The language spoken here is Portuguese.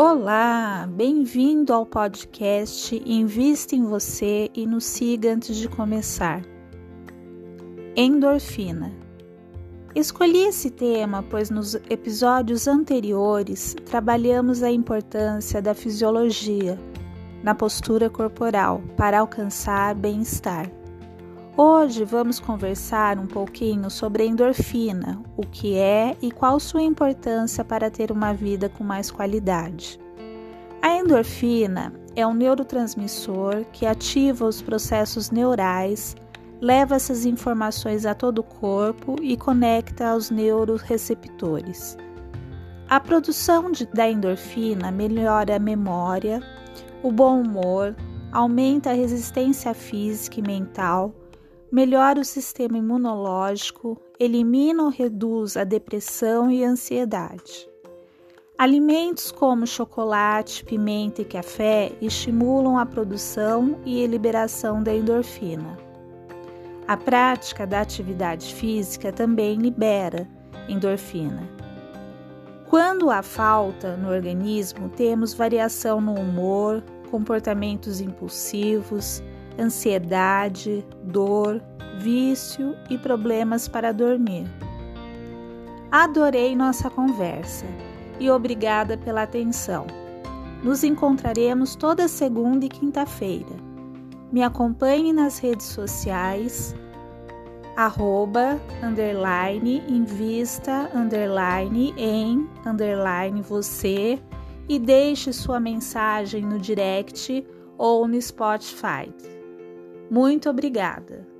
Olá, bem-vindo ao podcast Invista em Você e nos siga antes de começar. Endorfina. Escolhi esse tema pois nos episódios anteriores trabalhamos a importância da fisiologia na postura corporal para alcançar bem-estar. Hoje vamos conversar um pouquinho sobre a endorfina, o que é e qual sua importância para ter uma vida com mais qualidade. A endorfina é um neurotransmissor que ativa os processos neurais, leva essas informações a todo o corpo e conecta aos neuroreceptores. A produção de, da endorfina melhora a memória, o bom humor, aumenta a resistência física e mental melhora o sistema imunológico, elimina ou reduz a depressão e a ansiedade. Alimentos como chocolate, pimenta e café estimulam a produção e a liberação da endorfina. A prática da atividade física também libera endorfina. Quando há falta no organismo, temos variação no humor, comportamentos impulsivos, ansiedade, dor, vício e problemas para dormir. Adorei nossa conversa e obrigada pela atenção. Nos encontraremos toda segunda e quinta-feira. Me acompanhe nas redes sociais, arroba, underline, invista, underline, em, underline, você e deixe sua mensagem no direct ou no Spotify. Muito obrigada!